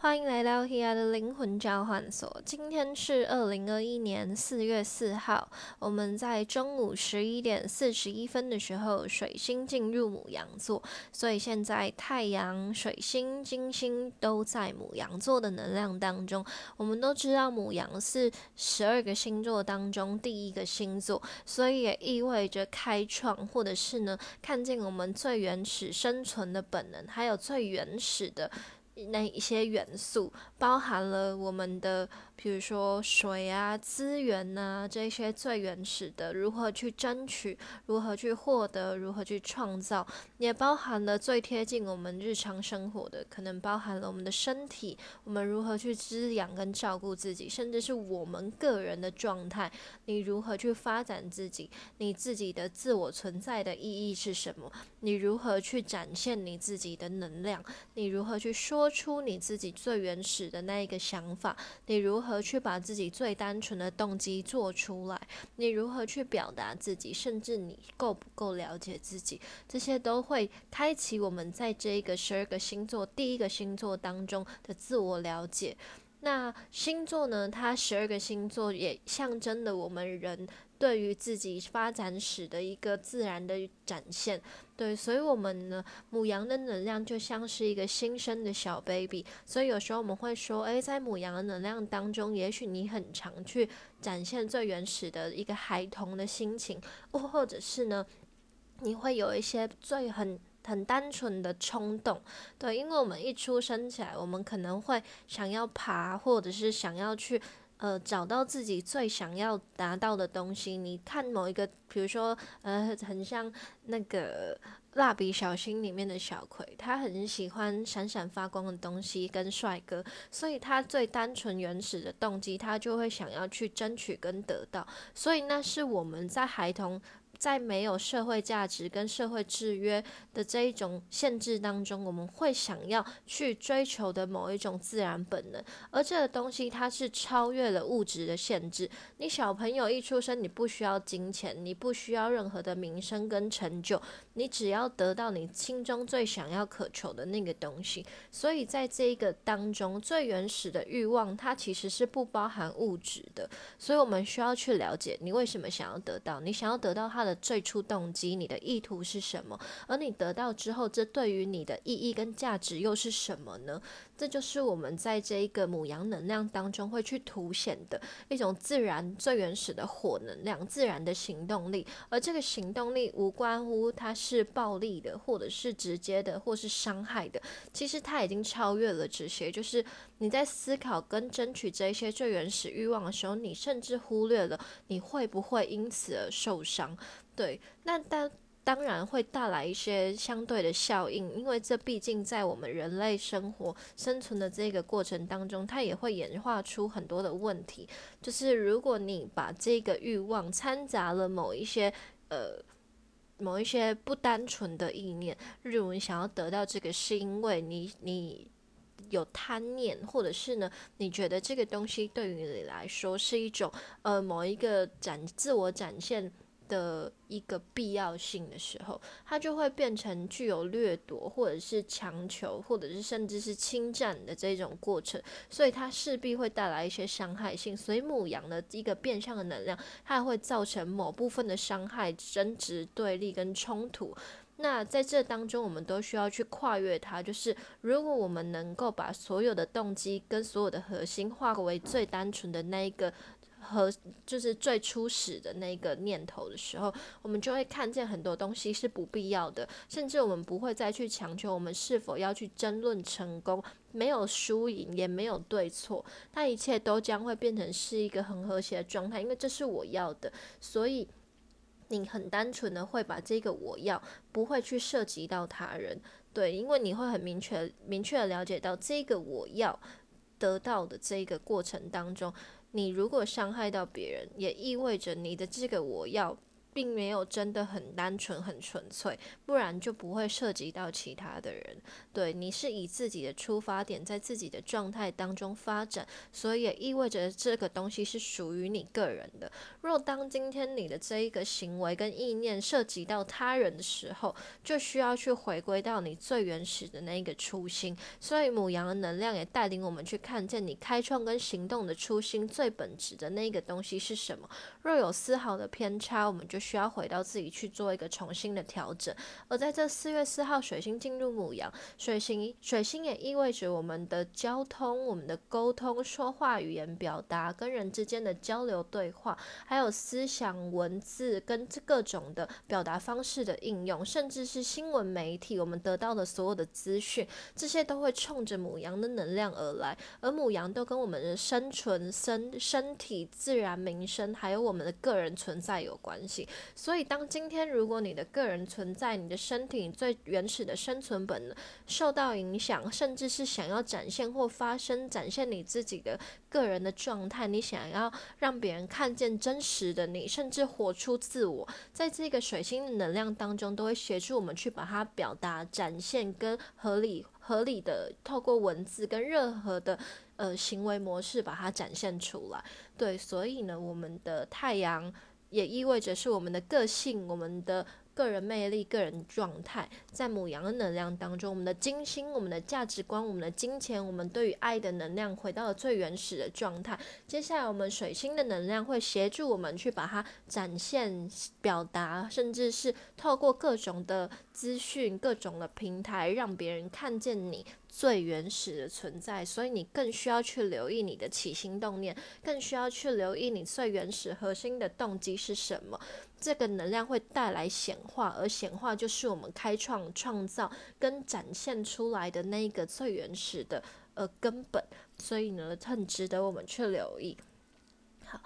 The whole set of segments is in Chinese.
欢迎来到 Here 的灵魂交换所。今天是二零二一年四月四号，我们在中午十一点四十一分的时候，水星进入母羊座，所以现在太阳、水星、金星都在母羊座的能量当中。我们都知道母羊是十二个星座当中第一个星座，所以也意味着开创，或者是呢，看见我们最原始生存的本能，还有最原始的。那一些元素包含了我们的。比如说水啊、资源呐，这些最原始的，如何去争取、如何去获得、如何去创造，也包含了最贴近我们日常生活的，可能包含了我们的身体，我们如何去滋养跟照顾自己，甚至是我们个人的状态，你如何去发展自己，你自己的自我存在的意义是什么？你如何去展现你自己的能量？你如何去说出你自己最原始的那一个想法？你如何？如何去把自己最单纯的动机做出来？你如何去表达自己？甚至你够不够了解自己？这些都会开启我们在这一个十二个星座第一个星座当中的自我了解。那星座呢？它十二个星座也象征了我们人。对于自己发展史的一个自然的展现，对，所以我们呢，母羊的能量就像是一个新生的小 baby，所以有时候我们会说，诶，在母羊的能量当中，也许你很常去展现最原始的一个孩童的心情，或者是呢，你会有一些最很很单纯的冲动，对，因为我们一出生起来，我们可能会想要爬，或者是想要去。呃，找到自己最想要达到的东西。你看某一个，比如说，呃，很像那个蜡笔小新里面的小葵，他很喜欢闪闪发光的东西跟帅哥，所以他最单纯原始的动机，他就会想要去争取跟得到。所以那是我们在孩童。在没有社会价值跟社会制约的这一种限制当中，我们会想要去追求的某一种自然本能，而这个东西它是超越了物质的限制。你小朋友一出生，你不需要金钱，你不需要任何的名声跟成就，你只要得到你心中最想要渴求的那个东西。所以在这一个当中，最原始的欲望，它其实是不包含物质的。所以我们需要去了解你为什么想要得到，你想要得到它的。的最初动机，你的意图是什么？而你得到之后，这对于你的意义跟价值又是什么呢？这就是我们在这一个母羊能量当中会去凸显的一种自然最原始的火能量，自然的行动力。而这个行动力无关乎它是暴力的，或者是直接的，或是伤害的。其实它已经超越了这些。就是你在思考跟争取这些最原始欲望的时候，你甚至忽略了你会不会因此而受伤。对，那当当然会带来一些相对的效应，因为这毕竟在我们人类生活生存的这个过程当中，它也会演化出很多的问题。就是如果你把这个欲望掺杂了某一些呃某一些不单纯的意念，例如你想要得到这个，是因为你你有贪念，或者是呢，你觉得这个东西对于你来说是一种呃某一个展自我展现。的一个必要性的时候，它就会变成具有掠夺，或者是强求，或者是甚至是侵占的这种过程，所以它势必会带来一些伤害性。所以母羊的一个变相的能量，它会造成某部分的伤害、争执、对立跟冲突。那在这当中，我们都需要去跨越它。就是如果我们能够把所有的动机跟所有的核心化为最单纯的那一个。和就是最初始的那个念头的时候，我们就会看见很多东西是不必要的，甚至我们不会再去强求我们是否要去争论成功，没有输赢，也没有对错，那一切都将会变成是一个很和谐的状态，因为这是我要的，所以你很单纯的会把这个我要，不会去涉及到他人，对，因为你会很明确明确的了解到这个我要得到的这个过程当中。你如果伤害到别人，也意味着你的这个我要并没有真的很单纯、很纯粹，不然就不会涉及到其他的人。对你是以自己的出发点，在自己的状态当中发展，所以也意味着这个东西是属于你个人的。若当今天你的这一个行为跟意念涉及到他人的时候，就需要去回归到你最原始的那一个初心。所以母羊的能量也带领我们去看见你开创跟行动的初心最本质的那个东西是什么。若有丝毫的偏差，我们就需要回到自己去做一个重新的调整。而在这四月四号，水星进入母羊，水星水星也意味着我们的交通、我们的沟通、说话语言表达、跟人之间的交流对话，还有思想文字跟各种的表达方式的应用，甚至是新闻媒体，我们得到的所有的资讯，这些都会冲着母羊的能量而来。而母羊都跟我们的生存、身身体、自然、民生，还有我们的个人存在有关系。所以，当今天如果你的个人存在、你的身体最原始的生存本能受到影响，甚至是想要展现或发生、展现你自己的个人的状态，你想要让别人看见真实的你，甚至活出自我，在这个水星能量当中，都会协助我们去把它表达、展现跟合理、合理的透过文字跟任何的呃行为模式把它展现出来。对，所以呢，我们的太阳。也意味着是我们的个性、我们的个人魅力、个人状态，在母羊的能量当中，我们的金星、我们的价值观、我们的金钱、我们对于爱的能量，回到了最原始的状态。接下来，我们水星的能量会协助我们去把它展现、表达，甚至是透过各种的资讯、各种的平台，让别人看见你。最原始的存在，所以你更需要去留意你的起心动念，更需要去留意你最原始核心的动机是什么。这个能量会带来显化，而显化就是我们开创、创造跟展现出来的那一个最原始的呃根本。所以呢，很值得我们去留意。好，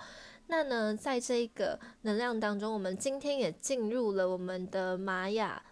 那呢，在这个能量当中，我们今天也进入了我们的玛雅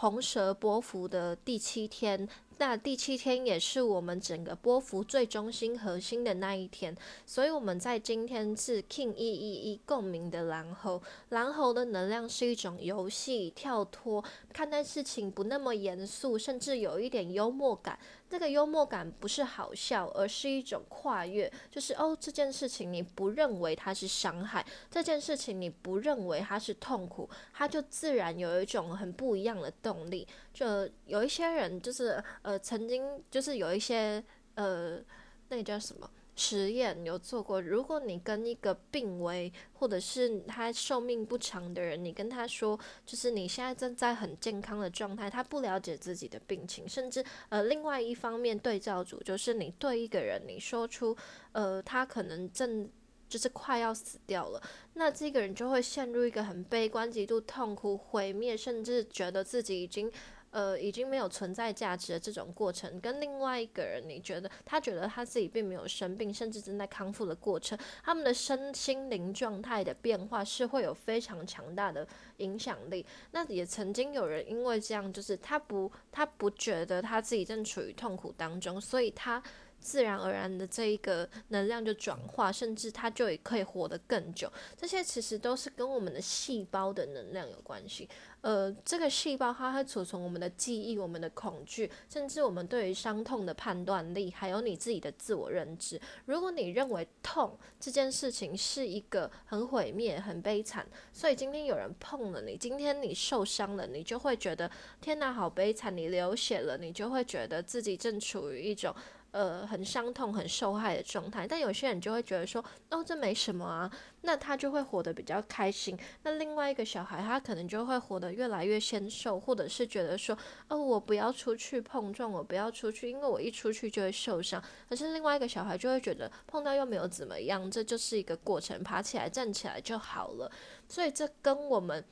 红蛇波幅的第七天。那第七天也是我们整个波幅最中心核心的那一天，所以我们在今天是 King 一一一共鸣的蓝猴，蓝猴的能量是一种游戏跳脱，看待事情不那么严肃，甚至有一点幽默感。这个幽默感不是好笑，而是一种跨越，就是哦，这件事情你不认为它是伤害，这件事情你不认为它是痛苦，它就自然有一种很不一样的动力。就有一些人就是呃，曾经就是有一些呃，那个叫什么？实验有做过，如果你跟一个病危或者是他寿命不长的人，你跟他说，就是你现在正在很健康的状态，他不了解自己的病情，甚至呃，另外一方面对照组就是你对一个人你说出，呃，他可能正就是快要死掉了，那这个人就会陷入一个很悲观、极度痛苦、毁灭，甚至觉得自己已经。呃，已经没有存在价值的这种过程，跟另外一个人，你觉得他觉得他自己并没有生病，甚至正在康复的过程，他们的身心灵状态的变化是会有非常强大的影响力。那也曾经有人因为这样，就是他不他不觉得他自己正处于痛苦当中，所以他自然而然的这一个能量就转化，甚至它就也可以活得更久。这些其实都是跟我们的细胞的能量有关系。呃，这个细胞它会储存我们的记忆、我们的恐惧，甚至我们对于伤痛的判断力，还有你自己的自我认知。如果你认为痛这件事情是一个很毁灭、很悲惨，所以今天有人碰了你，今天你受伤了，你就会觉得天哪，好悲惨！你流血了，你就会觉得自己正处于一种。呃，很伤痛、很受害的状态，但有些人就会觉得说，哦，这没什么啊，那他就会活得比较开心。那另外一个小孩，他可能就会活得越来越纤瘦，或者是觉得说，哦，我不要出去碰撞，我不要出去，因为我一出去就会受伤。可是另外一个小孩就会觉得碰到又没有怎么样，这就是一个过程，爬起来、站起来就好了。所以这跟我们。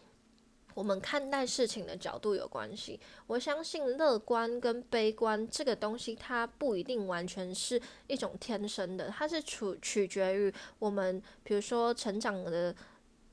我们看待事情的角度有关系。我相信乐观跟悲观这个东西，它不一定完全是一种天生的，它是取取决于我们，比如说成长的。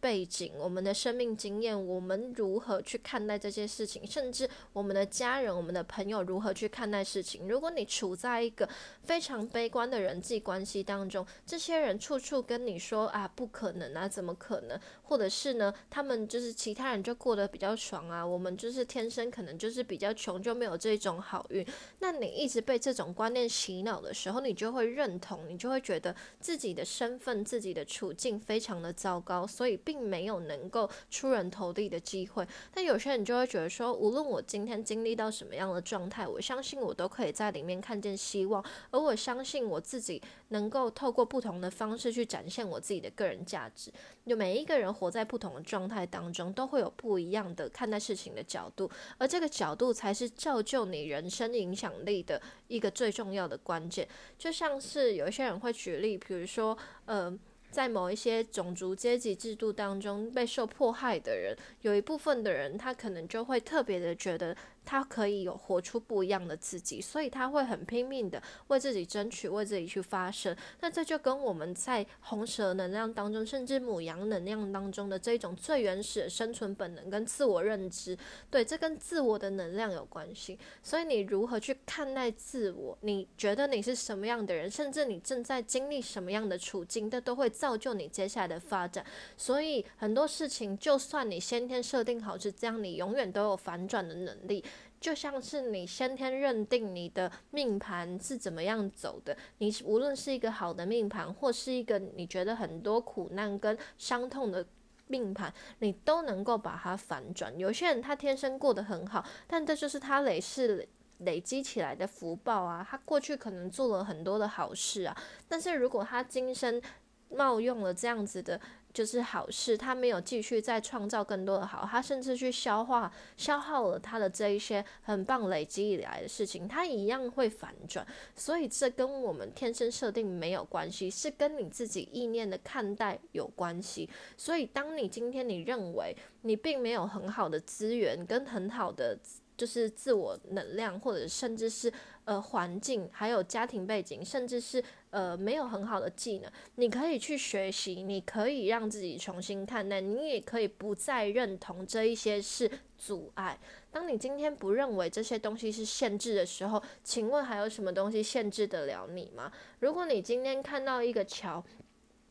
背景、我们的生命经验，我们如何去看待这些事情，甚至我们的家人、我们的朋友如何去看待事情。如果你处在一个非常悲观的人际关系当中，这些人处处跟你说啊，不可能啊，怎么可能？或者是呢，他们就是其他人就过得比较爽啊，我们就是天生可能就是比较穷，就没有这种好运。那你一直被这种观念洗脑的时候，你就会认同，你就会觉得自己的身份、自己的处境非常的糟糕，所以并并没有能够出人头地的机会。但有些人就会觉得说，无论我今天经历到什么样的状态，我相信我都可以在里面看见希望，而我相信我自己能够透过不同的方式去展现我自己的个人价值。就每一个人活在不同的状态当中，都会有不一样的看待事情的角度，而这个角度才是造就你人生影响力的一个最重要的关键。就像是有一些人会举例，比如说，呃。在某一些种族阶级制度当中被受迫害的人，有一部分的人，他可能就会特别的觉得。他可以有活出不一样的自己，所以他会很拼命的为自己争取，为自己去发声。那这就跟我们在红蛇能量当中，甚至母羊能量当中的这种最原始的生存本能跟自我认知，对，这跟自我的能量有关系。所以你如何去看待自我？你觉得你是什么样的人？甚至你正在经历什么样的处境，这都会造就你接下来的发展。所以很多事情，就算你先天设定好是这样，你永远都有反转的能力。就像是你先天认定你的命盘是怎么样走的，你无论是一个好的命盘，或是一个你觉得很多苦难跟伤痛的命盘，你都能够把它反转。有些人他天生过得很好，但这就是他累世累积起来的福报啊。他过去可能做了很多的好事啊，但是如果他今生冒用了这样子的。就是好事，他没有继续再创造更多的好，他甚至去消化消耗了他的这一些很棒累积以来的事情，他一样会反转。所以这跟我们天生设定没有关系，是跟你自己意念的看待有关系。所以当你今天你认为你并没有很好的资源跟很好的就是自我能量，或者甚至是呃环境，还有家庭背景，甚至是。呃，没有很好的技能，你可以去学习，你可以让自己重新看待，你也可以不再认同这一些是阻碍。当你今天不认为这些东西是限制的时候，请问还有什么东西限制得了你吗？如果你今天看到一个桥，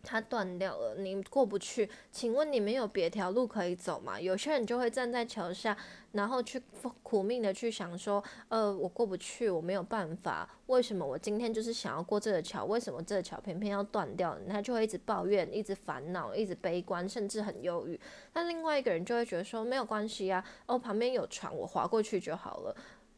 它断掉了，你过不去，请问你没有别条路可以走吗？有些人就会站在桥下。然后去苦命的去想说，呃，我过不去，我没有办法。为什么我今天就是想要过这个桥？为什么这个桥偏偏要断掉？他就会一直抱怨，一直烦恼，一直悲观，甚至很忧郁。那另外一个人就会觉得说，没有关系啊，哦，旁边有船，我划过去就好了。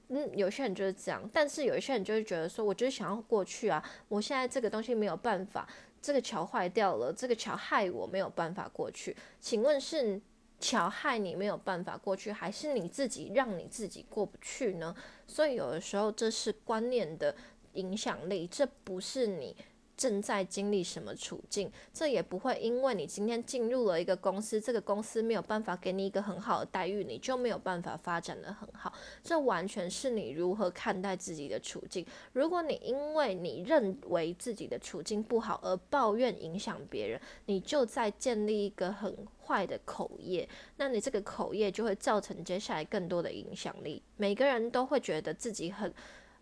嗯，有些人就是这样，但是有一些人就会觉得说，我就是想要过去啊，我现在这个东西没有办法，这个桥坏掉了，这个桥害我没有办法过去。请问是？桥害你没有办法过去，还是你自己让你自己过不去呢？所以有的时候这是观念的影响力，这不是你。正在经历什么处境，这也不会因为你今天进入了一个公司，这个公司没有办法给你一个很好的待遇，你就没有办法发展的很好。这完全是你如何看待自己的处境。如果你因为你认为自己的处境不好而抱怨影响别人，你就在建立一个很坏的口业，那你这个口业就会造成接下来更多的影响力。每个人都会觉得自己很。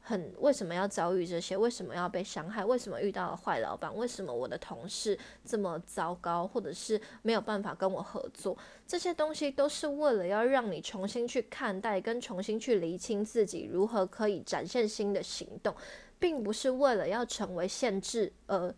很为什么要遭遇这些？为什么要被伤害？为什么遇到了坏老板？为什么我的同事这么糟糕，或者是没有办法跟我合作？这些东西都是为了要让你重新去看待，跟重新去厘清自己如何可以展现新的行动，并不是为了要成为限制，而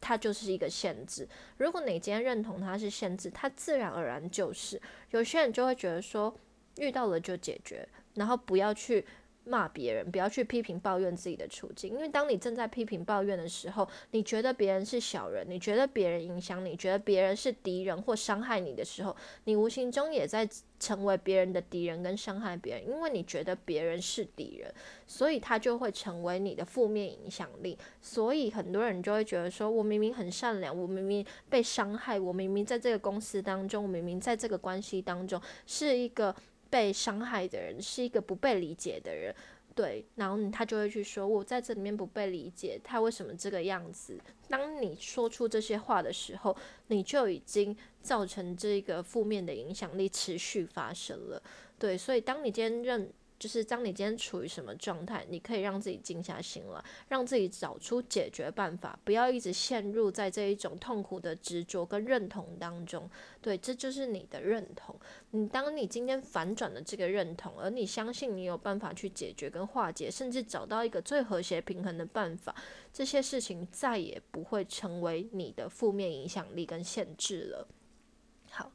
它就是一个限制。如果你今天认同它是限制，它自然而然就是。有些人就会觉得说，遇到了就解决，然后不要去。骂别人，不要去批评抱怨自己的处境，因为当你正在批评抱怨的时候，你觉得别人是小人，你觉得别人影响你，觉得别人是敌人或伤害你的时候，你无形中也在成为别人的敌人跟伤害别人，因为你觉得别人是敌人，所以他就会成为你的负面影响力。所以很多人就会觉得说，我明明很善良，我明明被伤害，我明明在这个公司当中，我明明在这个关系当中是一个。被伤害的人是一个不被理解的人，对，然后他就会去说，我在这里面不被理解，他为什么这个样子？当你说出这些话的时候，你就已经造成这个负面的影响力持续发生了。对，所以当你今天认。就是当你今天处于什么状态，你可以让自己静下心来，让自己找出解决办法，不要一直陷入在这一种痛苦的执着跟认同当中。对，这就是你的认同。你当你今天反转了这个认同，而你相信你有办法去解决跟化解，甚至找到一个最和谐平衡的办法，这些事情再也不会成为你的负面影响力跟限制了。好。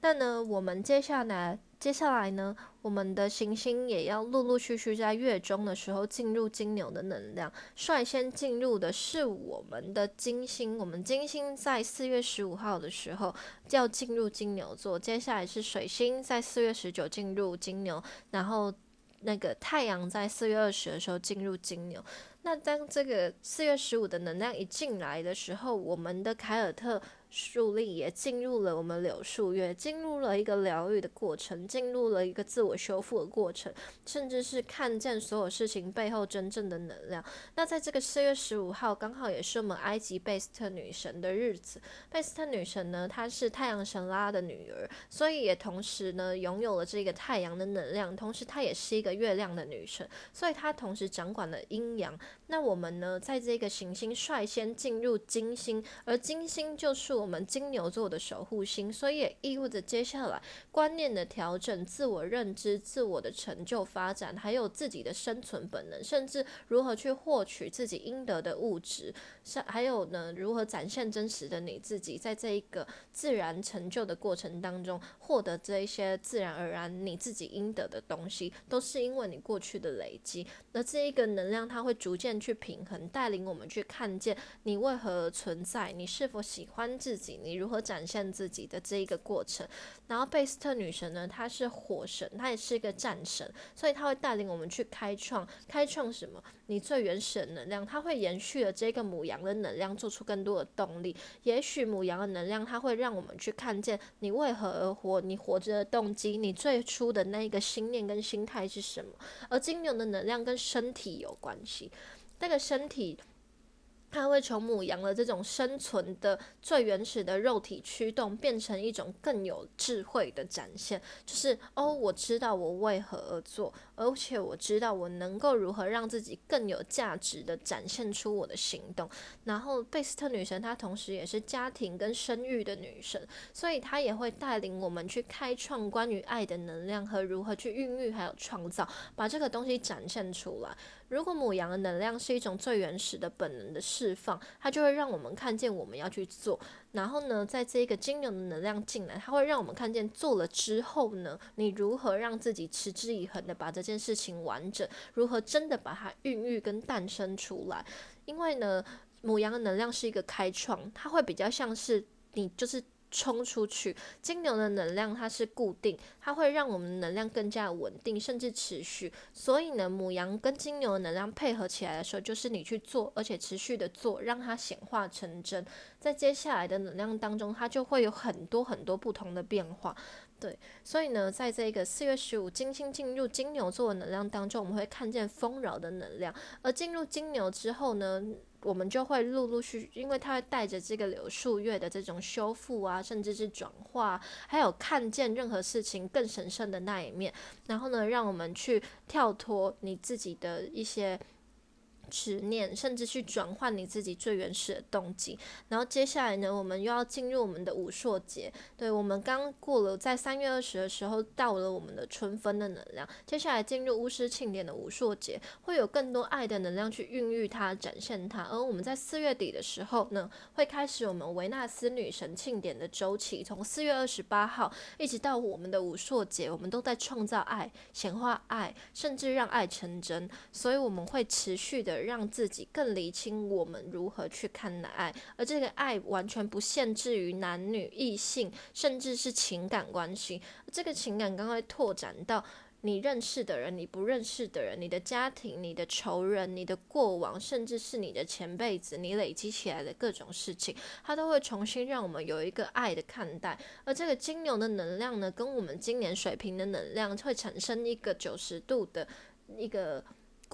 那呢，我们接下来，接下来呢，我们的行星也要陆陆续续在月中的时候进入金牛的能量。率先进入的是我们的金星，我们金星在四月十五号的时候要进入金牛座。接下来是水星在四月十九进入金牛，然后那个太阳在四月二十的时候进入金牛。那当这个四月十五的能量一进来的时候，我们的凯尔特。树立也进入了我们柳树月，进入了一个疗愈的过程，进入了一个自我修复的过程，甚至是看见所有事情背后真正的能量。那在这个四月十五号，刚好也是我们埃及贝斯特女神的日子。贝斯特女神呢，她是太阳神拉的女儿，所以也同时呢拥有了这个太阳的能量，同时她也是一个月亮的女神，所以她同时掌管了阴阳。那我们呢，在这个行星率先进入金星，而金星就是。我们金牛座的守护星，所以也意味着接下来观念的调整、自我认知、自我的成就发展，还有自己的生存本能，甚至如何去获取自己应得的物质，是还有呢，如何展现真实的你自己，在这一个自然成就的过程当中，获得这一些自然而然你自己应得的东西，都是因为你过去的累积。那这一个能量，它会逐渐去平衡，带领我们去看见你为何存在，你是否喜欢自。己，你如何展现自己的这一个过程？然后贝斯特女神呢？她是火神，她也是一个战神，所以她会带领我们去开创，开创什么？你最原始的能量，它会延续了这个母羊羊的能量，做出更多的动力。也许母羊的能量，它会让我们去看见你为何而活，你活着的动机，你最初的那一个心念跟心态是什么？而金牛的能量跟身体有关系，那个身体。它会从母羊的这种生存的最原始的肉体驱动，变成一种更有智慧的展现。就是哦，我知道我为何而做，而且我知道我能够如何让自己更有价值的展现出我的行动。然后贝斯特女神她同时也是家庭跟生育的女神，所以她也会带领我们去开创关于爱的能量和如何去孕育还有创造，把这个东西展现出来。如果母羊的能量是一种最原始的本能的释放，它就会让我们看见我们要去做。然后呢，在这个金牛的能量进来，它会让我们看见做了之后呢，你如何让自己持之以恒的把这件事情完整，如何真的把它孕育跟诞生出来。因为呢，母羊的能量是一个开创，它会比较像是你就是。冲出去，金牛的能量它是固定，它会让我们能量更加稳定，甚至持续。所以呢，母羊跟金牛的能量配合起来的时候，就是你去做，而且持续的做，让它显化成真。在接下来的能量当中，它就会有很多很多不同的变化。对，所以呢，在这个四月十五，金星进入金牛座的能量当中，我们会看见丰饶的能量。而进入金牛之后呢？我们就会陆陆续，因为它会带着这个柳树月的这种修复啊，甚至是转化，还有看见任何事情更神圣的那一面，然后呢，让我们去跳脱你自己的一些。执念，甚至去转换你自己最原始的动机。然后接下来呢，我们又要进入我们的武硕节。对我们刚过了，在三月二十的时候到了我们的春分的能量。接下来进入巫师庆典的武硕节，会有更多爱的能量去孕育它、展现它。而我们在四月底的时候呢，会开始我们维纳斯女神庆典的周期，从四月二十八号一直到我们的武硕节，我们都在创造爱、显化爱，甚至让爱成真。所以我们会持续的。让自己更理清我们如何去看待爱，而这个爱完全不限制于男女、异性，甚至是情感关系。这个情感刚会拓展到你认识的人、你不认识的人、你的家庭、你的仇人、你的过往，甚至是你的前辈子，你累积起来的各种事情，它都会重新让我们有一个爱的看待。而这个金牛的能量呢，跟我们今年水平的能量会产生一个九十度的。一个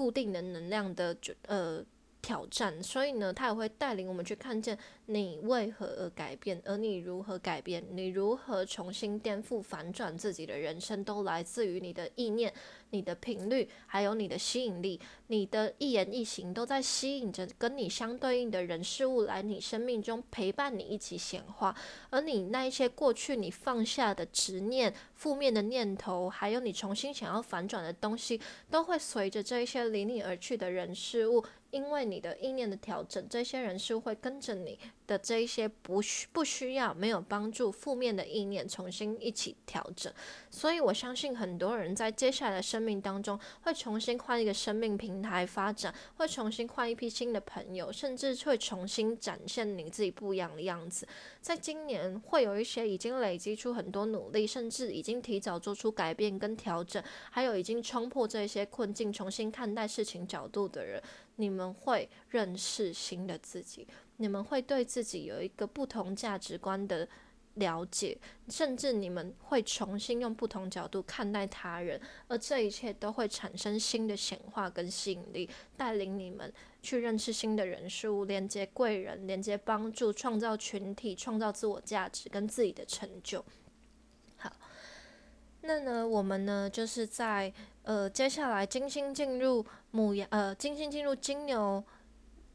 固定的能量的就呃。挑战，所以呢，他也会带领我们去看见你为何而改变，而你如何改变，你如何重新颠覆、反转自己的人生，都来自于你的意念、你的频率，还有你的吸引力。你的一言一行都在吸引着跟你相对应的人事物来你生命中陪伴你一起显化，而你那一些过去你放下的执念、负面的念头，还有你重新想要反转的东西，都会随着这一些离你而去的人事物。因为你的意念的调整，这些人是会跟着你的这一些不需不需要、没有帮助、负面的意念重新一起调整。所以我相信很多人在接下来的生生命当中会重新换一个生命平台发展，会重新换一批新的朋友，甚至会重新展现你自己不一样的样子。在今年会有一些已经累积出很多努力，甚至已经提早做出改变跟调整，还有已经冲破这些困境、重新看待事情角度的人。你们会认识新的自己，你们会对自己有一个不同价值观的了解，甚至你们会重新用不同角度看待他人，而这一切都会产生新的显化跟吸引力，带领你们去认识新的人事物，连接贵人，连接帮助，创造群体，创造自我价值跟自己的成就。好，那呢，我们呢，就是在。呃，接下来金星进入母羊，呃，金星进入金牛。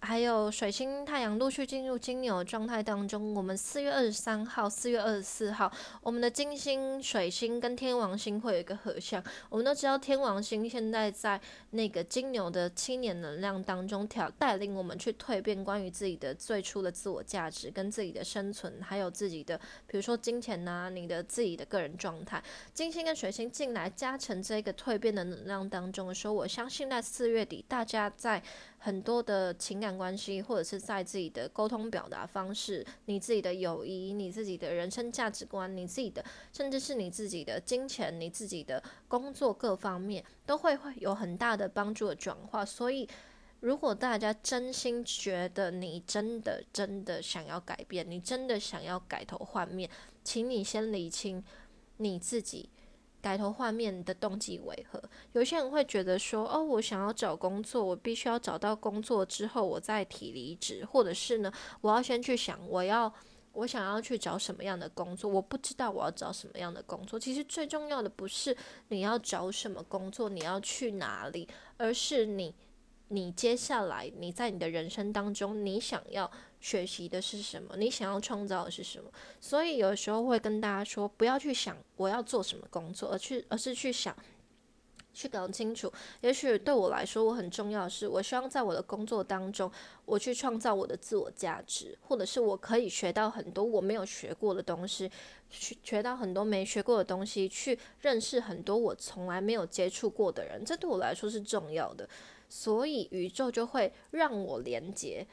还有水星、太阳陆续进入金牛状态当中。我们四月二十三号、四月二十四号，我们的金星、水星跟天王星会有一个合相。我们都知道，天王星现在在那个金牛的七年能量当中，调带领我们去蜕变关于自己的最初的自我价值、跟自己的生存，还有自己的，比如说金钱呐，你的自己的个人状态。金星跟水星进来加成这个蜕变的能量当中的时候，我相信在四月底，大家在。很多的情感关系，或者是在自己的沟通表达方式，你自己的友谊，你自己的人生价值观，你自己的，甚至是你自己的金钱，你自己的工作各方面，都会会有很大的帮助的转化。所以，如果大家真心觉得你真的真的想要改变，你真的想要改头换面，请你先理清你自己。改头换面的动机为何？有些人会觉得说，哦，我想要找工作，我必须要找到工作之后，我再提离职，或者是呢，我要先去想，我要我想要去找什么样的工作，我不知道我要找什么样的工作。其实最重要的不是你要找什么工作，你要去哪里，而是你。你接下来，你在你的人生当中，你想要学习的是什么？你想要创造的是什么？所以有时候会跟大家说，不要去想我要做什么工作，而去而是去想，去搞清楚。也许对我来说，我很重要的是，我希望在我的工作当中，我去创造我的自我价值，或者是我可以学到很多我没有学过的东西，去学到很多没学过的东西，去认识很多我从来没有接触过的人。这对我来说是重要的。所以宇宙就会让我连接、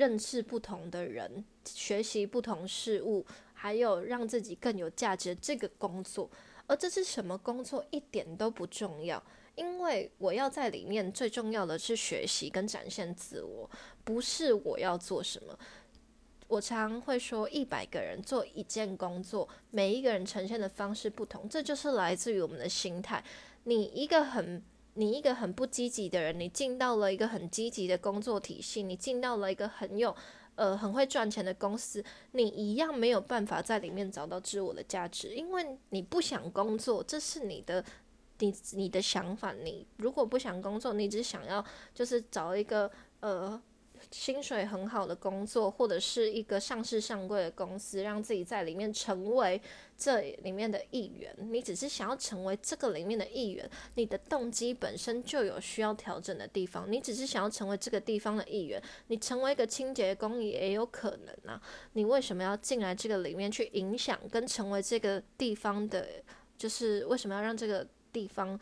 认识不同的人、学习不同事物，还有让自己更有价值这个工作。而这是什么工作一点都不重要，因为我要在里面最重要的是学习跟展现自我，不是我要做什么。我常会说，一百个人做一件工作，每一个人呈现的方式不同，这就是来自于我们的心态。你一个很。你一个很不积极的人，你进到了一个很积极的工作体系，你进到了一个很有呃很会赚钱的公司，你一样没有办法在里面找到自我的价值，因为你不想工作，这是你的你你的想法。你如果不想工作，你只想要就是找一个呃。薪水很好的工作，或者是一个上市上柜的公司，让自己在里面成为这里面的一员。你只是想要成为这个里面的一员，你的动机本身就有需要调整的地方。你只是想要成为这个地方的一员，你成为一个清洁工也有可能啊。你为什么要进来这个里面去影响跟成为这个地方的？就是为什么要让这个地方？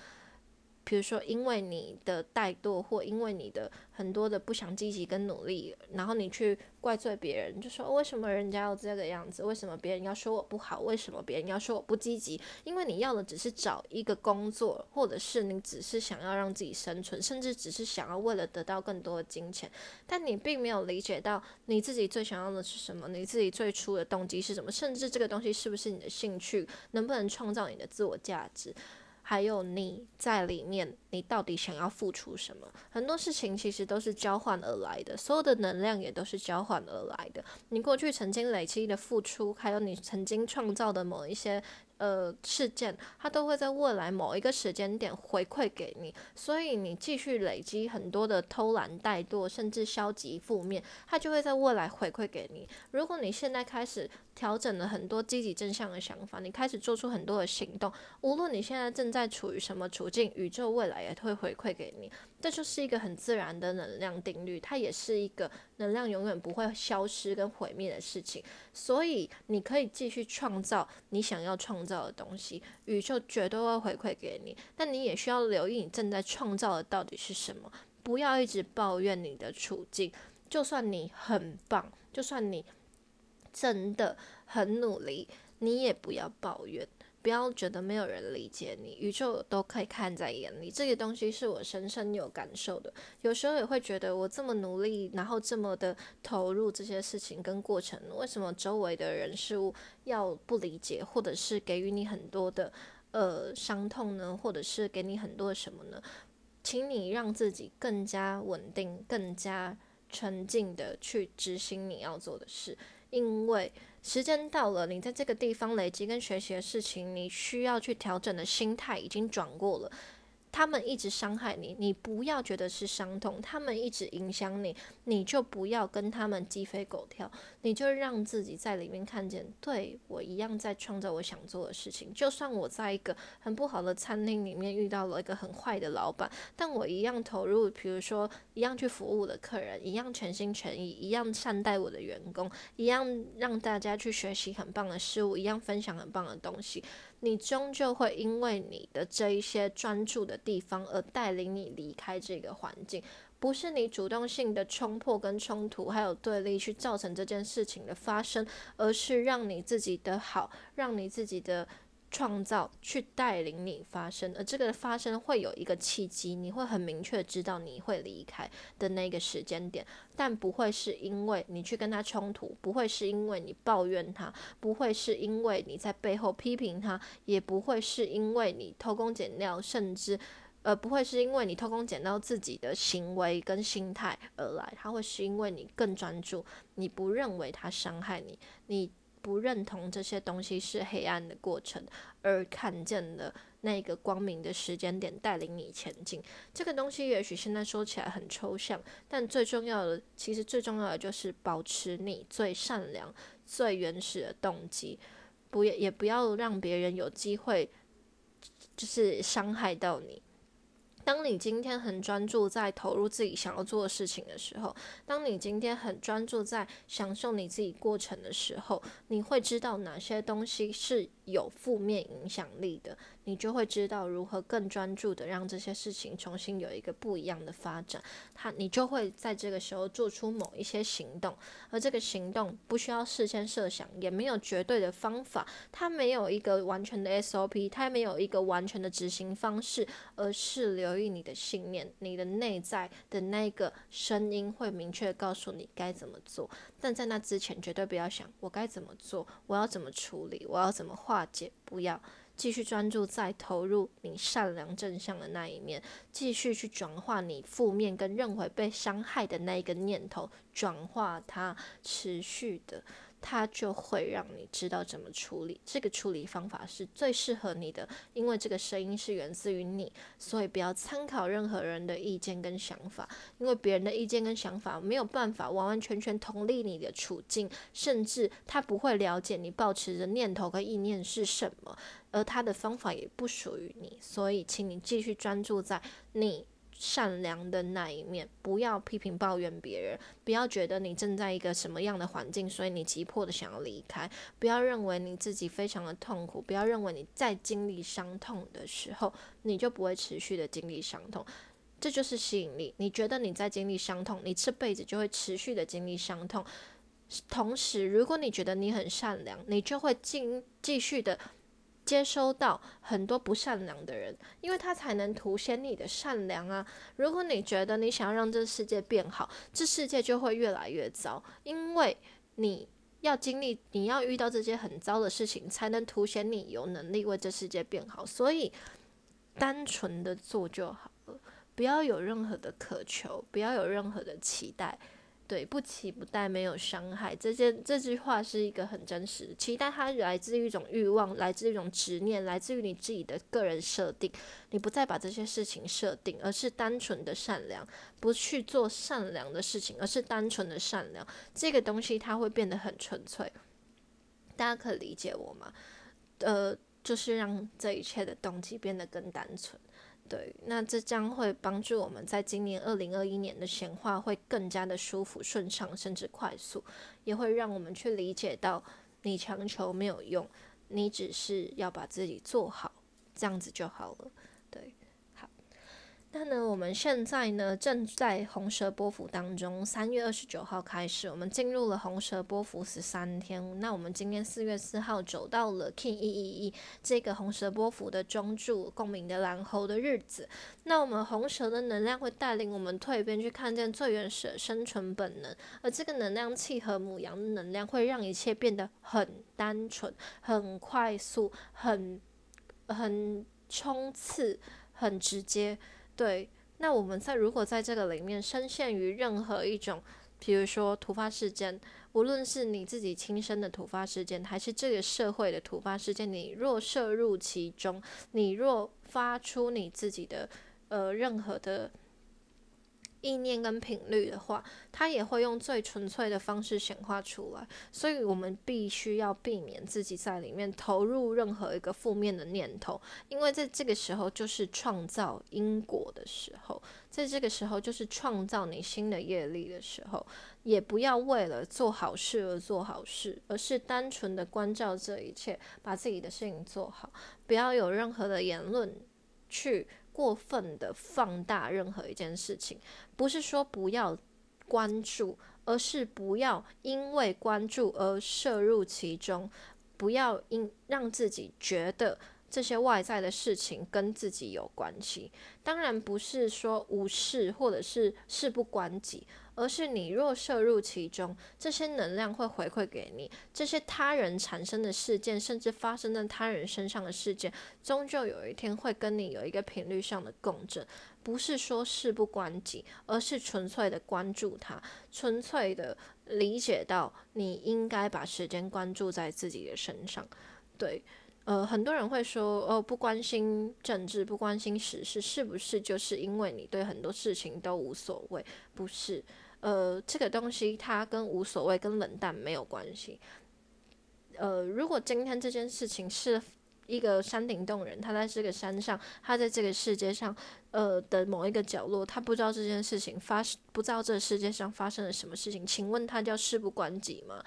比如说，因为你的怠惰，或因为你的很多的不想积极跟努力，然后你去怪罪别人，就说为什么人家要这个样子？为什么别人要说我不好？为什么别人要说我不积极？因为你要的只是找一个工作，或者是你只是想要让自己生存，甚至只是想要为了得到更多的金钱，但你并没有理解到你自己最想要的是什么，你自己最初的动机是什么，甚至这个东西是不是你的兴趣，能不能创造你的自我价值？还有你在里面，你到底想要付出什么？很多事情其实都是交换而来的，所有的能量也都是交换而来的。你过去曾经累积的付出，还有你曾经创造的某一些。呃，事件它都会在未来某一个时间点回馈给你，所以你继续累积很多的偷懒、怠惰，甚至消极、负面，它就会在未来回馈给你。如果你现在开始调整了很多积极正向的想法，你开始做出很多的行动，无论你现在正在处于什么处境，宇宙未来也会回馈给你。这就是一个很自然的能量定律，它也是一个能量永远不会消失跟毁灭的事情。所以你可以继续创造你想要创造的东西，宇宙绝对会回馈给你。但你也需要留意你正在创造的到底是什么，不要一直抱怨你的处境。就算你很棒，就算你真的很努力，你也不要抱怨。不要觉得没有人理解你，宇宙都可以看在眼里。这个东西是我深深有感受的。有时候也会觉得我这么努力，然后这么的投入这些事情跟过程，为什么周围的人事物要不理解，或者是给予你很多的呃伤痛呢？或者是给你很多什么呢？请你让自己更加稳定、更加沉静的去执行你要做的事，因为。时间到了，你在这个地方累积跟学习的事情，你需要去调整的心态已经转过了。他们一直伤害你，你不要觉得是伤痛；他们一直影响你，你就不要跟他们鸡飞狗跳，你就让自己在里面看见，对我一样在创造我想做的事情。就算我在一个很不好的餐厅里面遇到了一个很坏的老板，但我一样投入，比如说一样去服务的客人，一样全心全意，一样善待我的员工，一样让大家去学习很棒的事物，一样分享很棒的东西。你终究会因为你的这一些专注的地方而带领你离开这个环境，不是你主动性的冲破跟冲突还有对立去造成这件事情的发生，而是让你自己的好，让你自己的。创造去带领你发生，而这个发生会有一个契机，你会很明确知道你会离开的那个时间点，但不会是因为你去跟他冲突，不会是因为你抱怨他，不会是因为你在背后批评他，也不会是因为你偷工减料，甚至呃不会是因为你偷工减料自己的行为跟心态而来，他会是因为你更专注，你不认为他伤害你，你。不认同这些东西是黑暗的过程，而看见了那个光明的时间点带领你前进。这个东西也许现在说起来很抽象，但最重要的，其实最重要的就是保持你最善良、最原始的动机，不也也不要让别人有机会，就是伤害到你。当你今天很专注在投入自己想要做的事情的时候，当你今天很专注在享受你自己过程的时候，你会知道哪些东西是有负面影响力的。你就会知道如何更专注的让这些事情重新有一个不一样的发展。他，你就会在这个时候做出某一些行动，而这个行动不需要事先设想，也没有绝对的方法，它没有一个完全的 SOP，它没有一个完全的执行方式，而是留意你的信念，你的内在的那个声音会明确告诉你该怎么做。但在那之前，绝对不要想我该怎么做，我要怎么处理，我要怎么化化解，不要。继续专注在投入你善良正向的那一面，继续去转化你负面跟认为被伤害的那一个念头，转化它，持续的。它就会让你知道怎么处理，这个处理方法是最适合你的，因为这个声音是源自于你，所以不要参考任何人的意见跟想法，因为别人的意见跟想法没有办法完完全全同理你的处境，甚至他不会了解你抱持的念头跟意念是什么，而他的方法也不属于你，所以请你继续专注在你。善良的那一面，不要批评抱怨别人，不要觉得你正在一个什么样的环境，所以你急迫的想要离开，不要认为你自己非常的痛苦，不要认为你在经历伤痛的时候，你就不会持续的经历伤痛，这就是吸引力。你觉得你在经历伤痛，你这辈子就会持续的经历伤痛。同时，如果你觉得你很善良，你就会继继续的。接收到很多不善良的人，因为他才能凸显你的善良啊！如果你觉得你想要让这个世界变好，这世界就会越来越糟，因为你要经历，你要遇到这些很糟的事情，才能凸显你有能力为这世界变好。所以，单纯的做就好了，不要有任何的渴求，不要有任何的期待。对，不期不待没有伤害。这件这句话是一个很真实，期待它来自于一种欲望，来自于一种执念，来自于你自己的个人设定。你不再把这些事情设定，而是单纯的善良，不去做善良的事情，而是单纯的善良。这个东西它会变得很纯粹。大家可以理解我吗？呃，就是让这一切的动机变得更单纯。对，那这将会帮助我们在今年二零二一年的显化会更加的舒服、顺畅，甚至快速，也会让我们去理解到，你强求没有用，你只是要把自己做好，这样子就好了。那呢，我们现在呢正在红蛇波幅当中。三月二十九号开始，我们进入了红蛇波幅十三天。那我们今天四月四号走到了 King 一一一这个红蛇波幅的中柱共鸣的蓝猴的日子。那我们红蛇的能量会带领我们蜕变，去看见最原始的生存本能。而这个能量契合母羊的能量，会让一切变得很单纯、很快速、很很冲刺、很直接。对，那我们在如果在这个里面深陷于任何一种，比如说突发事件，无论是你自己亲身的突发事件，还是这个社会的突发事件，你若涉入其中，你若发出你自己的呃任何的。意念跟频率的话，它也会用最纯粹的方式显化出来，所以我们必须要避免自己在里面投入任何一个负面的念头，因为在这个时候就是创造因果的时候，在这个时候就是创造你新的业力的时候，也不要为了做好事而做好事，而是单纯的关照这一切，把自己的事情做好，不要有任何的言论去。过分的放大任何一件事情，不是说不要关注，而是不要因为关注而摄入其中，不要因让自己觉得这些外在的事情跟自己有关系。当然不是说无视或者是事不关己。而是你若摄入其中，这些能量会回馈给你。这些他人产生的事件，甚至发生在他人身上的事件，终究有一天会跟你有一个频率上的共振。不是说事不关己，而是纯粹的关注它，纯粹的理解到你应该把时间关注在自己的身上。对，呃，很多人会说，哦，不关心政治，不关心时事，是不是就是因为你对很多事情都无所谓？不是。呃，这个东西它跟无所谓、跟冷淡没有关系。呃，如果今天这件事情是一个山顶洞人，他在这个山上，他在这个世界上，呃的某一个角落，他不知道这件事情发生，不知道这世界上发生了什么事情，请问他叫事不关己吗？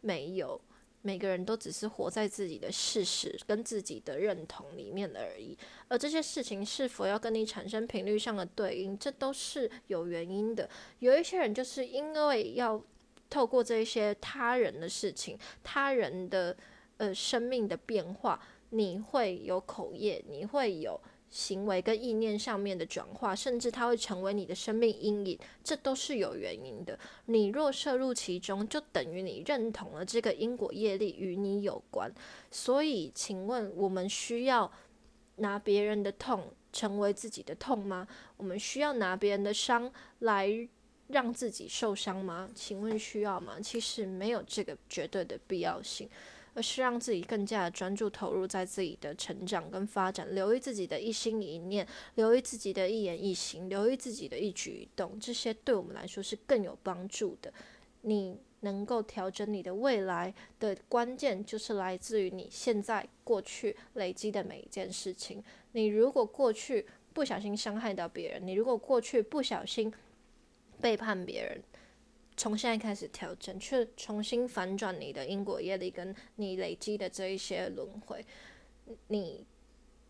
没有。每个人都只是活在自己的事实跟自己的认同里面而已，而这些事情是否要跟你产生频率上的对应，这都是有原因的。有一些人就是因为要透过这些他人的事情、他人的呃生命的变化，你会有口业，你会有。行为跟意念上面的转化，甚至它会成为你的生命阴影，这都是有原因的。你若摄入其中，就等于你认同了这个因果业力与你有关。所以，请问我们需要拿别人的痛成为自己的痛吗？我们需要拿别人的伤来让自己受伤吗？请问需要吗？其实没有这个绝对的必要性。而是让自己更加的专注投入在自己的成长跟发展，留意自己的一心一念，留意自己的一言一行，留意自己的一举一动，这些对我们来说是更有帮助的。你能够调整你的未来的关键，就是来自于你现在过去累积的每一件事情。你如果过去不小心伤害到别人，你如果过去不小心背叛别人。从现在开始调整，去重新反转你的因果业力，跟你累积的这一些轮回，你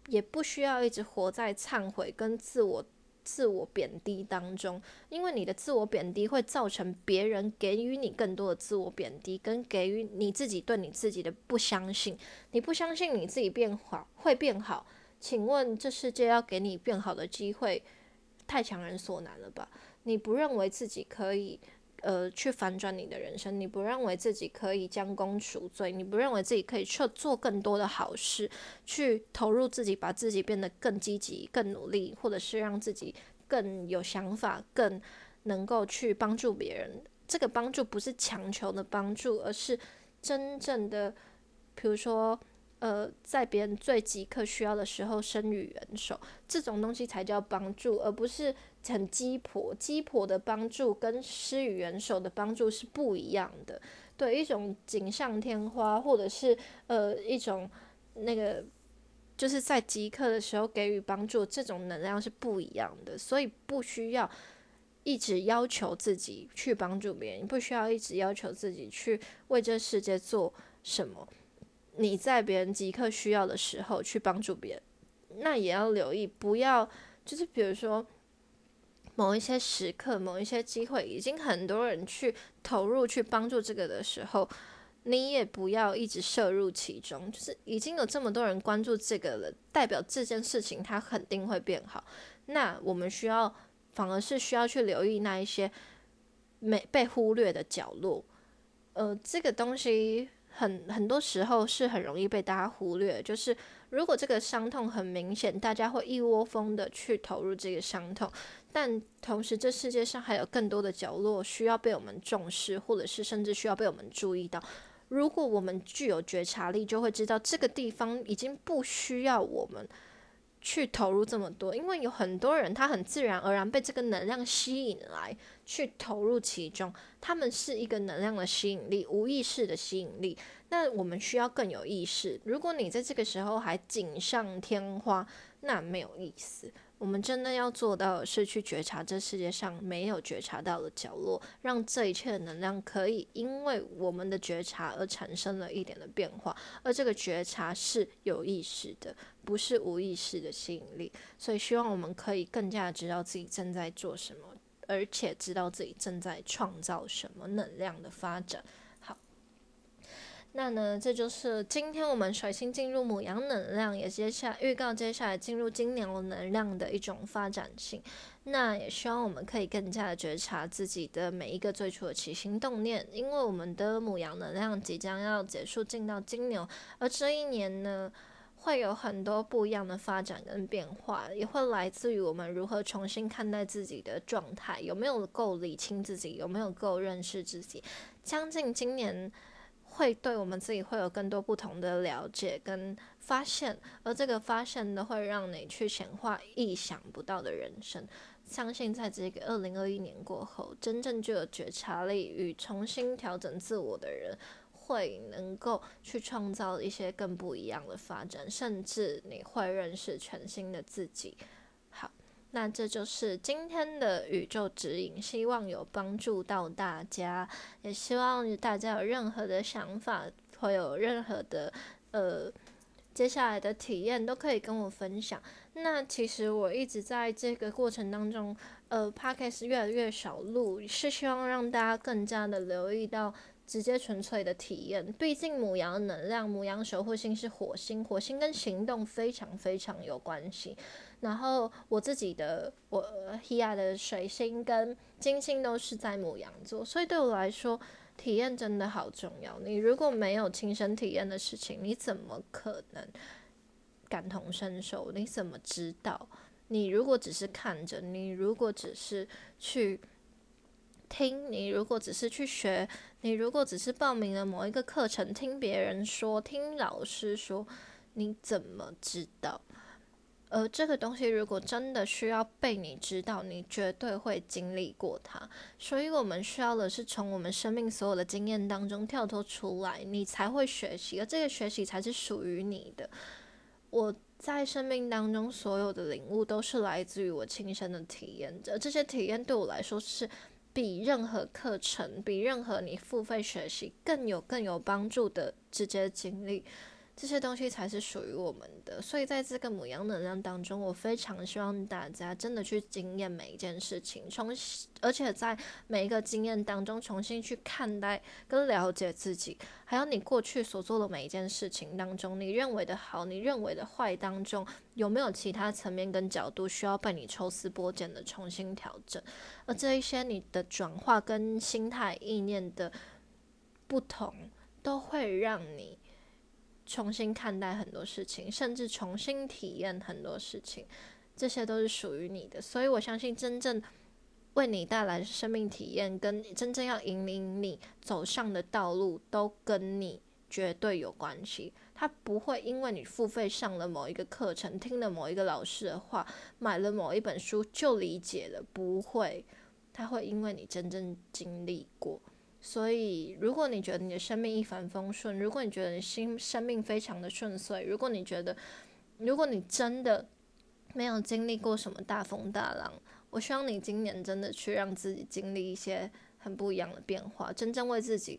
也不需要一直活在忏悔跟自我自我贬低当中，因为你的自我贬低会造成别人给予你更多的自我贬低，跟给予你自己对你自己的不相信。你不相信你自己变好会变好，请问这世界要给你变好的机会，太强人所难了吧？你不认为自己可以？呃，去反转你的人生，你不认为自己可以将功赎罪，你不认为自己可以去做更多的好事，去投入自己，把自己变得更积极、更努力，或者是让自己更有想法、更能够去帮助别人。这个帮助不是强求的帮助，而是真正的，比如说。呃，在别人最即刻需要的时候伸予援手，这种东西才叫帮助，而不是很鸡婆。鸡婆的帮助跟施予援手的帮助是不一样的。对，一种锦上添花，或者是呃一种那个，就是在即刻的时候给予帮助，这种能量是不一样的。所以不需要一直要求自己去帮助别人，不需要一直要求自己去为这世界做什么。你在别人即刻需要的时候去帮助别人，那也要留意，不要就是比如说某一些时刻、某一些机会，已经很多人去投入去帮助这个的时候，你也不要一直摄入其中。就是已经有这么多人关注这个了，代表这件事情它肯定会变好。那我们需要反而是需要去留意那一些没被忽略的角落。呃，这个东西。很很多时候是很容易被大家忽略，就是如果这个伤痛很明显，大家会一窝蜂的去投入这个伤痛，但同时这世界上还有更多的角落需要被我们重视，或者是甚至需要被我们注意到。如果我们具有觉察力，就会知道这个地方已经不需要我们。去投入这么多，因为有很多人他很自然而然被这个能量吸引来，去投入其中。他们是一个能量的吸引力，无意识的吸引力。那我们需要更有意识。如果你在这个时候还锦上添花，那没有意思。我们真的要做到的是去觉察这世界上没有觉察到的角落，让这一切的能量可以因为我们的觉察而产生了一点的变化，而这个觉察是有意识的，不是无意识的吸引力。所以希望我们可以更加知道自己正在做什么，而且知道自己正在创造什么能量的发展。好那呢，这就是今天我们水星进入母羊能量，也接下预告接下来进入金牛能量的一种发展性。那也希望我们可以更加的觉察自己的每一个最初的起心动念，因为我们的母羊能量即将要结束，进到金牛，而这一年呢，会有很多不一样的发展跟变化，也会来自于我们如何重新看待自己的状态，有没有够理清自己，有没有够认识自己。将近今年。会对我们自己会有更多不同的了解跟发现，而这个发现呢，会让你去显化意想不到的人生。相信在这个二零二一年过后，真正具有觉察力与重新调整自我的人，会能够去创造一些更不一样的发展，甚至你会认识全新的自己。好那这就是今天的宇宙指引，希望有帮助到大家，也希望大家有任何的想法，会有任何的呃接下来的体验，都可以跟我分享。那其实我一直在这个过程当中，呃 p o d c a s 越来越少录，是希望让大家更加的留意到直接纯粹的体验。毕竟母羊能量，母羊守护星是火星，火星跟行动非常非常有关系。然后我自己的我 h i a 的水星跟金星都是在母羊座，所以对我来说，体验真的好重要。你如果没有亲身体验的事情，你怎么可能感同身受？你怎么知道？你如果只是看着，你如果只是去听，你如果只是去学，你如果只是报名了某一个课程，听别人说，听老师说，你怎么知道？而这个东西如果真的需要被你知道，你绝对会经历过它。所以我们需要的是从我们生命所有的经验当中跳脱出来，你才会学习，而这个学习才是属于你的。我在生命当中所有的领悟都是来自于我亲身的体验，而这些体验对我来说是比任何课程、比任何你付费学习更有更有帮助的直接经历。这些东西才是属于我们的，所以在这个母羊能量当中，我非常希望大家真的去经验每一件事情，重而且在每一个经验当中重新去看待跟了解自己，还有你过去所做的每一件事情当中，你认为的好，你认为的坏当中，有没有其他层面跟角度需要被你抽丝剥茧的重新调整？而这一些你的转化跟心态意念的不同，都会让你。重新看待很多事情，甚至重新体验很多事情，这些都是属于你的。所以我相信，真正为你带来生命体验，跟真正要引领你走上的道路，都跟你绝对有关系。他不会因为你付费上了某一个课程，听了某一个老师的话，买了某一本书就理解了，不会。他会因为你真正经历过。所以，如果你觉得你的生命一帆风顺，如果你觉得你心生命非常的顺遂，如果你觉得，如果你真的没有经历过什么大风大浪，我希望你今年真的去让自己经历一些很不一样的变化，真正为自己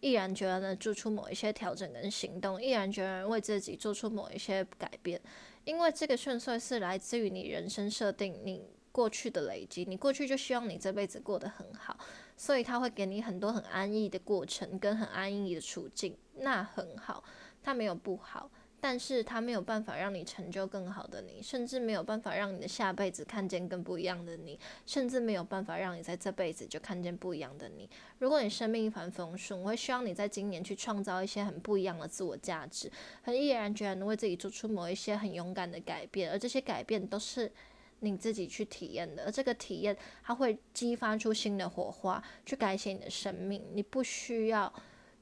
毅然决然的做出某一些调整跟行动，毅然决然为自己做出某一些改变，因为这个顺遂是来自于你人生设定，你过去的累积，你过去就希望你这辈子过得很好。所以他会给你很多很安逸的过程，跟很安逸的处境，那很好，他没有不好，但是他没有办法让你成就更好的你，甚至没有办法让你的下辈子看见更不一样的你，甚至没有办法让你在这辈子就看见不一样的你。如果你生命一帆风顺，我会希望你在今年去创造一些很不一样的自我价值，很毅然决然的为自己做出某一些很勇敢的改变，而这些改变都是。你自己去体验的，而这个体验它会激发出新的火花，去改写你的生命。你不需要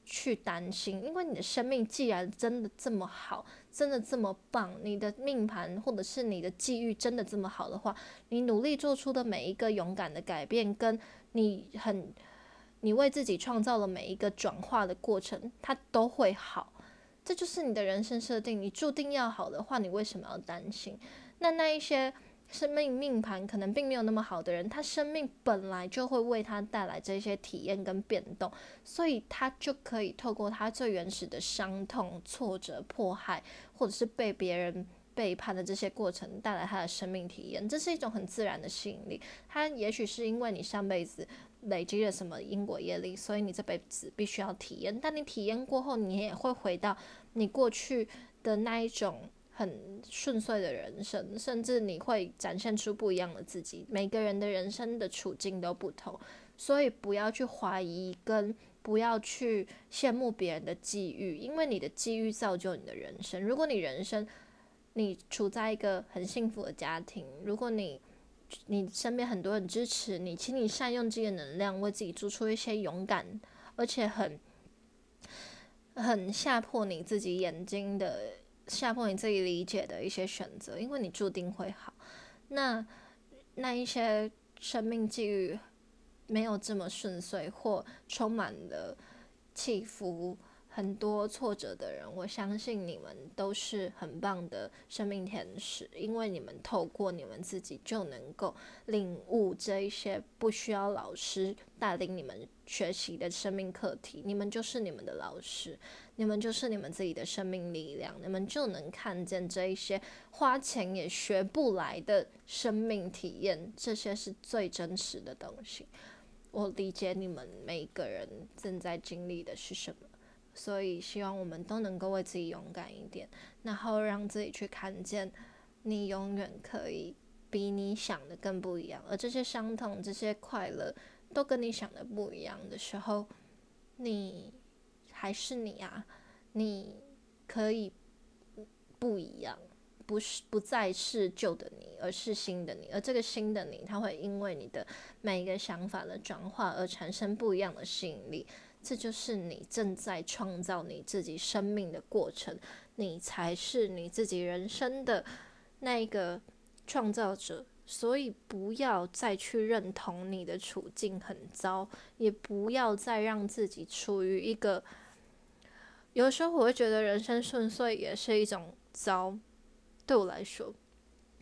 去担心，因为你的生命既然真的这么好，真的这么棒，你的命盘或者是你的际遇真的这么好的话，你努力做出的每一个勇敢的改变，跟你很你为自己创造了每一个转化的过程，它都会好。这就是你的人生设定，你注定要好的话，你为什么要担心？那那一些。生命命盘可能并没有那么好的人，他生命本来就会为他带来这些体验跟变动，所以他就可以透过他最原始的伤痛、挫折、迫害，或者是被别人背叛的这些过程，带来他的生命体验。这是一种很自然的吸引力。他也许是因为你上辈子累积了什么因果业力，所以你这辈子必须要体验。但你体验过后，你也会回到你过去的那一种。很顺遂的人生，甚至你会展现出不一样的自己。每个人的人生的处境都不同，所以不要去怀疑，跟不要去羡慕别人的际遇，因为你的际遇造就你的人生。如果你人生你处在一个很幸福的家庭，如果你你身边很多人支持你，请你善用这个能量，为自己做出一些勇敢而且很很吓破你自己眼睛的。吓破你自己理解的一些选择，因为你注定会好。那那一些生命际遇没有这么顺遂，或充满了起伏。很多挫折的人，我相信你们都是很棒的生命天使，因为你们透过你们自己就能够领悟这一些不需要老师带领你们学习的生命课题。你们就是你们的老师，你们就是你们自己的生命力量，你们就能看见这一些花钱也学不来的生命体验，这些是最真实的东西。我理解你们每个人正在经历的是什么。所以，希望我们都能够为自己勇敢一点，然后让自己去看见，你永远可以比你想的更不一样。而这些伤痛、这些快乐，都跟你想的不一样的时候，你还是你啊！你可以不一样，不是不再是旧的你，而是新的你。而这个新的你，它会因为你的每一个想法的转化而产生不一样的吸引力。这就是你正在创造你自己生命的过程，你才是你自己人生的那个创造者。所以不要再去认同你的处境很糟，也不要再让自己处于一个。有时候我会觉得人生顺遂也是一种糟，对我来说，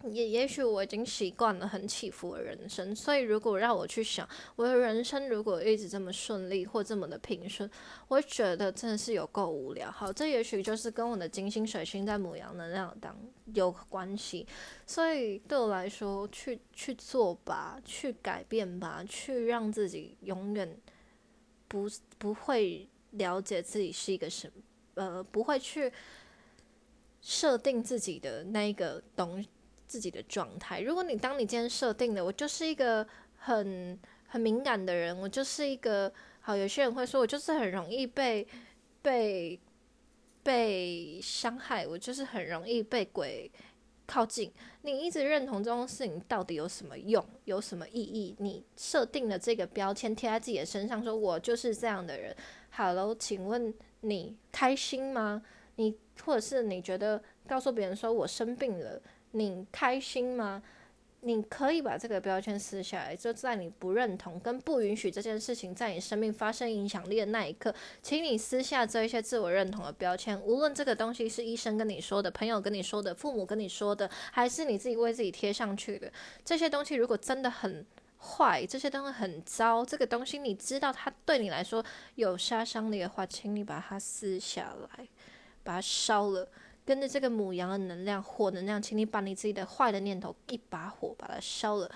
也也许我已经习惯了很起伏的人生，所以如果让我去想我的人生如果一直这么顺利或这么的平顺，我觉得真的是有够无聊。好，这也许就是跟我的金星水星在母羊能量当有关系。所以对我来说，去去做吧，去改变吧，去让自己永远不不会了解自己是一个什呃，不会去设定自己的那个东。自己的状态。如果你当你今天设定的，我就是一个很很敏感的人，我就是一个好。有些人会说我就是很容易被被被伤害，我就是很容易被鬼靠近。你一直认同这种事情到底有什么用？有什么意义？你设定了这个标签贴在自己的身上，说我就是这样的人。好了，请问你开心吗？你或者是你觉得告诉别人说我生病了？你开心吗？你可以把这个标签撕下来，就在你不认同跟不允许这件事情在你生命发生影响力的那一刻，请你撕下这一些自我认同的标签。无论这个东西是医生跟你说的、朋友跟你说的、父母跟你说的，还是你自己为自己贴上去的这些东西，如果真的很坏，这些东西很糟，这个东西你知道它对你来说有杀伤力的话，请你把它撕下来，把它烧了。跟着这个母羊的能量、火能量，请你把你自己的坏的念头一把火把它烧了，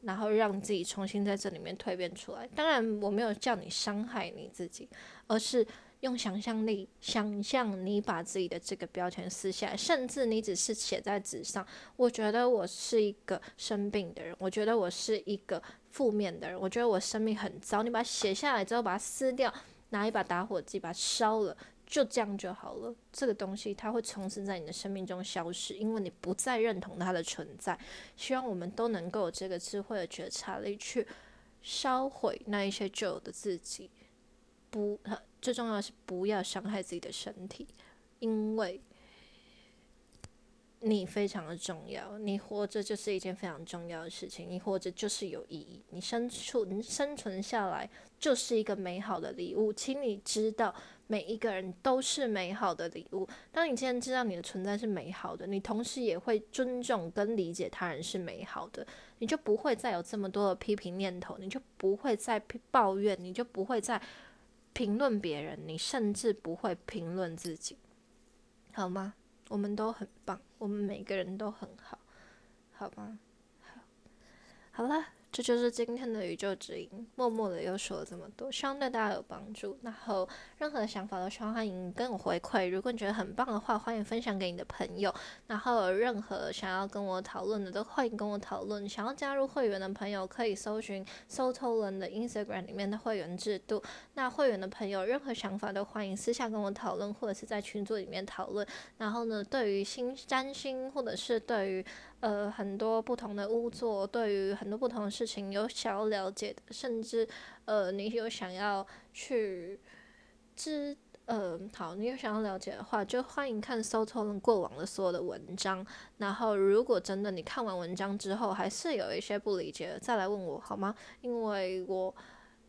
然后让自己重新在这里面蜕变出来。当然，我没有叫你伤害你自己，而是用想象力想象你把自己的这个标签撕下来，甚至你只是写在纸上。我觉得我是一个生病的人，我觉得我是一个负面的人，我觉得我生命很糟。你把它写下来之后，把它撕掉，拿一把打火机把它烧了。就这样就好了。这个东西它会从此在你的生命中消失，因为你不再认同它的存在。希望我们都能够有这个智慧的觉察力，去烧毁那一些旧的自己。不，最重要的是不要伤害自己的身体，因为。你非常的重要，你活着就是一件非常重要的事情，你活着就是有意义，你生存生存下来就是一个美好的礼物，请你知道，每一个人都是美好的礼物。当你今天知道你的存在是美好的，你同时也会尊重跟理解他人是美好的，你就不会再有这么多的批评念头，你就不会再抱怨，你就不会再评论别人，你甚至不会评论自己，好吗？我们都很棒，我们每个人都很好，好吗？好，好了。这就是今天的宇宙指引，默默的又说了这么多，希望对大家有帮助。然后任何想法都希望欢迎跟我回馈，如果你觉得很棒的话，欢迎分享给你的朋友。然后有任何想要跟我讨论的，都欢迎跟我讨论。想要加入会员的朋友，可以搜寻 SoToLen 的 Instagram 里面的会员制度。那会员的朋友，任何想法都欢迎私下跟我讨论，或者是在群组里面讨论。然后呢，对于新占星，或者是对于呃，很多不同的屋座，对于很多不同的事情有想要了解的，甚至呃，你有想要去知呃，好，你有想要了解的话，就欢迎看搜错了过往的所有的文章。然后，如果真的你看完文章之后还是有一些不理解，再来问我好吗？因为我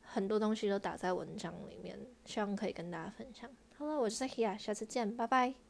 很多东西都打在文章里面，希望可以跟大家分享。好了，我是 Hia，下次见，拜拜。